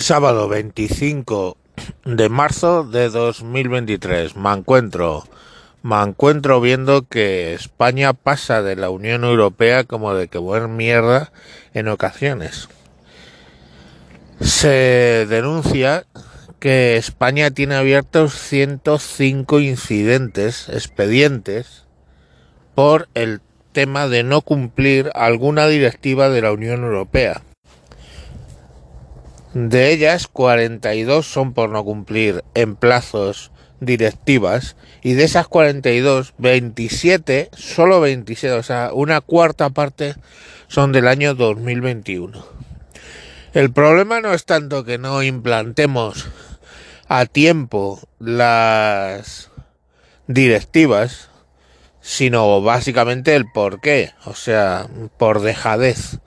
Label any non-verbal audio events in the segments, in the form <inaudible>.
Sábado 25 de marzo de 2023. Me encuentro, me encuentro viendo que España pasa de la Unión Europea como de que buena mierda en ocasiones. Se denuncia que España tiene abiertos 105 incidentes, expedientes, por el tema de no cumplir alguna directiva de la Unión Europea. De ellas, 42 son por no cumplir en plazos directivas y de esas 42, 27, solo 27, o sea, una cuarta parte son del año 2021. El problema no es tanto que no implantemos a tiempo las directivas, sino básicamente el por qué, o sea, por dejadez.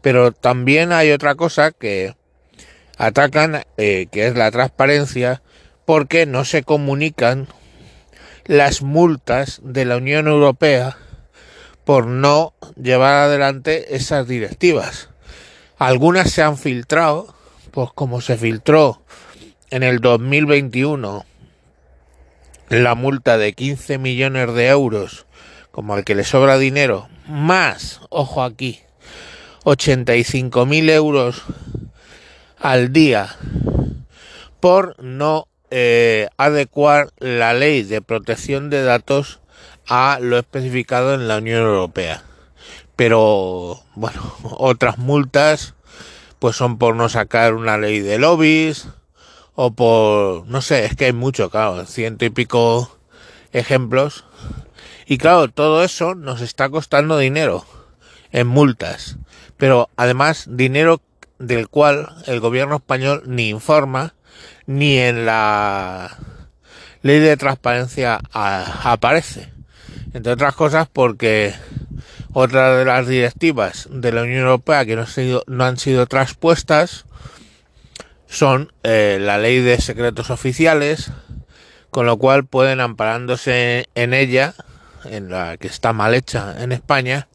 Pero también hay otra cosa que atacan, eh, que es la transparencia, porque no se comunican las multas de la Unión Europea por no llevar adelante esas directivas. Algunas se han filtrado, pues como se filtró en el 2021 la multa de 15 millones de euros, como al que le sobra dinero, más, ojo aquí, 85 mil euros al día por no eh, adecuar la ley de protección de datos a lo especificado en la Unión Europea. Pero bueno, <laughs> otras multas pues son por no sacar una ley de lobbies o por no sé, es que hay mucho, claro, ciento y pico ejemplos. Y claro, todo eso nos está costando dinero en multas, pero además dinero del cual el gobierno español ni informa ni en la ley de transparencia aparece. Entre otras cosas porque otra de las directivas de la Unión Europea que no, no han sido traspuestas son eh, la ley de secretos oficiales, con lo cual pueden amparándose en ella, en la que está mal hecha en España,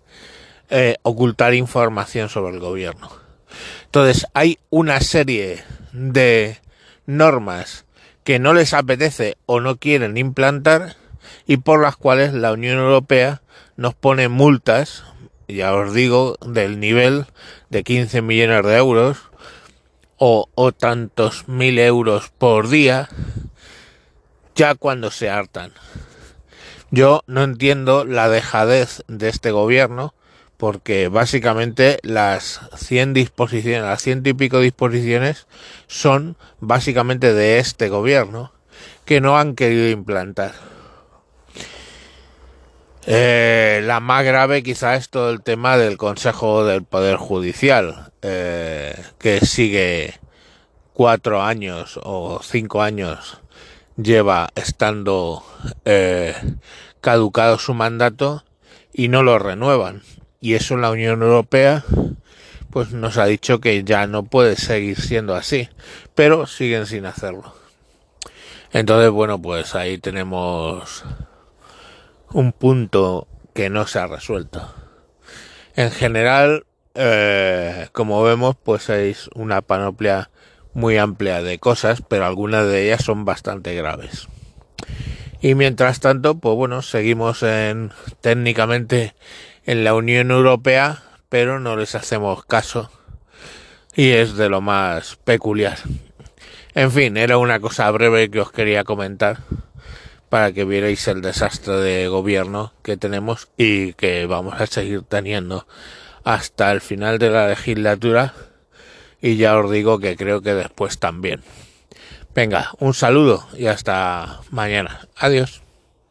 eh, ocultar información sobre el gobierno. Entonces hay una serie de normas que no les apetece o no quieren implantar y por las cuales la Unión Europea nos pone multas, ya os digo, del nivel de 15 millones de euros o, o tantos mil euros por día, ya cuando se hartan. Yo no entiendo la dejadez de este gobierno porque básicamente las 100 disposiciones, las ciento y pico disposiciones son básicamente de este gobierno que no han querido implantar. Eh, la más grave quizá es todo el tema del Consejo del Poder Judicial, eh, que sigue cuatro años o cinco años lleva estando eh, caducado su mandato y no lo renuevan y eso la Unión Europea pues nos ha dicho que ya no puede seguir siendo así, pero siguen sin hacerlo. Entonces, bueno, pues ahí tenemos un punto que no se ha resuelto. En general, eh, como vemos, pues es una panoplia muy amplia de cosas, pero algunas de ellas son bastante graves. Y mientras tanto, pues bueno, seguimos en técnicamente en la Unión Europea, pero no les hacemos caso. Y es de lo más peculiar. En fin, era una cosa breve que os quería comentar para que vierais el desastre de gobierno que tenemos y que vamos a seguir teniendo hasta el final de la legislatura y ya os digo que creo que después también. Venga, un saludo y hasta mañana. Adiós.